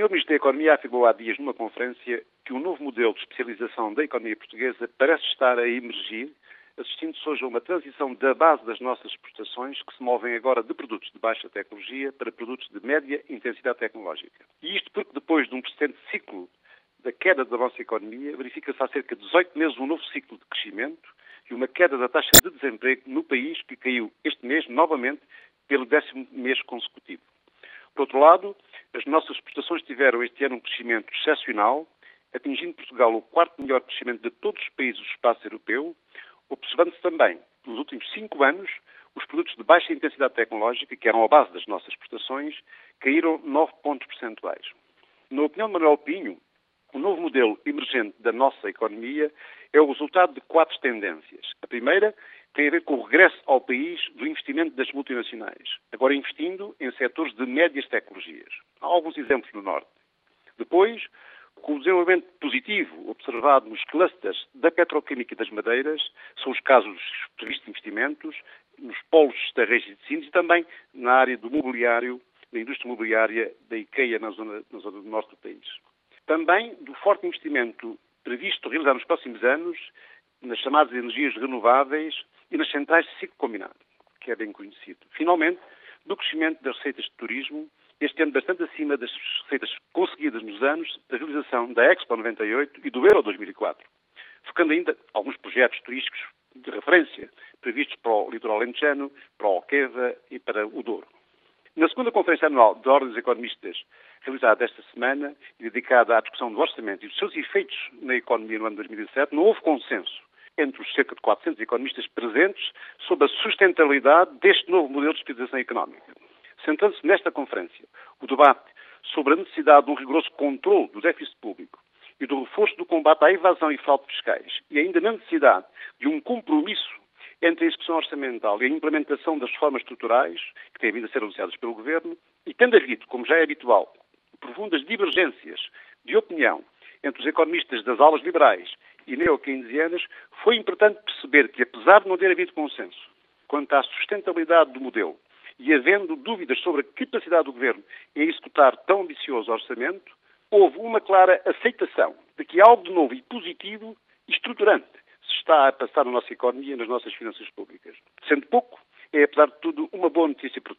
Sr. Ministro da Economia afirmou há dias numa conferência que o novo modelo de especialização da economia portuguesa parece estar a emergir, assistindo-se hoje a uma transição da base das nossas exportações, que se movem agora de produtos de baixa tecnologia para produtos de média intensidade tecnológica. E isto porque depois de um precedente ciclo da queda da nossa economia, verifica-se há cerca de 18 meses um novo ciclo de crescimento e uma queda da taxa de desemprego no país que caiu este mês novamente pelo décimo mês consecutivo. Por outro lado, as nossas exportações tiveram este ano um crescimento excepcional, atingindo Portugal o quarto melhor crescimento de todos os países do espaço europeu, observando-se também, nos últimos cinco anos, os produtos de baixa intensidade tecnológica, que eram a base das nossas exportações, caíram 9 pontos percentuais. Na opinião de Manuel Pinho, o novo modelo emergente da nossa economia é o resultado de quatro tendências. A primeira tem a ver com o regresso ao país do investimento das multinacionais, agora investindo em setores de médias tecnologias. Há alguns exemplos no Norte. Depois, com o desenvolvimento positivo observado nos clusters da petroquímica e das madeiras, são os casos previstos de investimentos, nos polos da região de Sines e também na área do mobiliário, da indústria imobiliária da IKEA na zona, na zona do norte do país. Também do forte investimento previsto realizar nos próximos anos nas chamadas energias renováveis e nas centrais de ciclo combinado, que é bem conhecido. Finalmente, do crescimento das receitas de turismo, este ano bastante acima das receitas conseguidas nos anos da realização da Expo 98 e do Euro 2004, focando ainda alguns projetos turísticos de referência previstos para o litoral lentejano, para o Alqueva e para o Douro. Segunda Conferência Anual de Ordens Economistas, realizada esta semana e dedicada à discussão do orçamento e dos seus efeitos na economia no ano 2007, não houve consenso entre os cerca de 400 economistas presentes sobre a sustentabilidade deste novo modelo de especialização económica. Sentando-se nesta conferência o debate sobre a necessidade de um rigoroso controle do déficit público e do reforço do combate à evasão e fraude fiscais e ainda na necessidade de um compromisso entre a execução orçamental e a implementação das reformas estruturais que têm vindo a ser anunciadas pelo Governo e tendo havido, como já é habitual, profundas divergências de opinião entre os economistas das aulas liberais e neo-keynesianas, foi importante perceber que, apesar de não ter havido consenso quanto à sustentabilidade do modelo e havendo dúvidas sobre a capacidade do Governo em executar tão ambicioso orçamento, houve uma clara aceitação de que algo de novo e positivo e estruturante está a passar na nossa economia e nas nossas finanças públicas. Sendo pouco, é, apesar de tudo, uma boa notícia para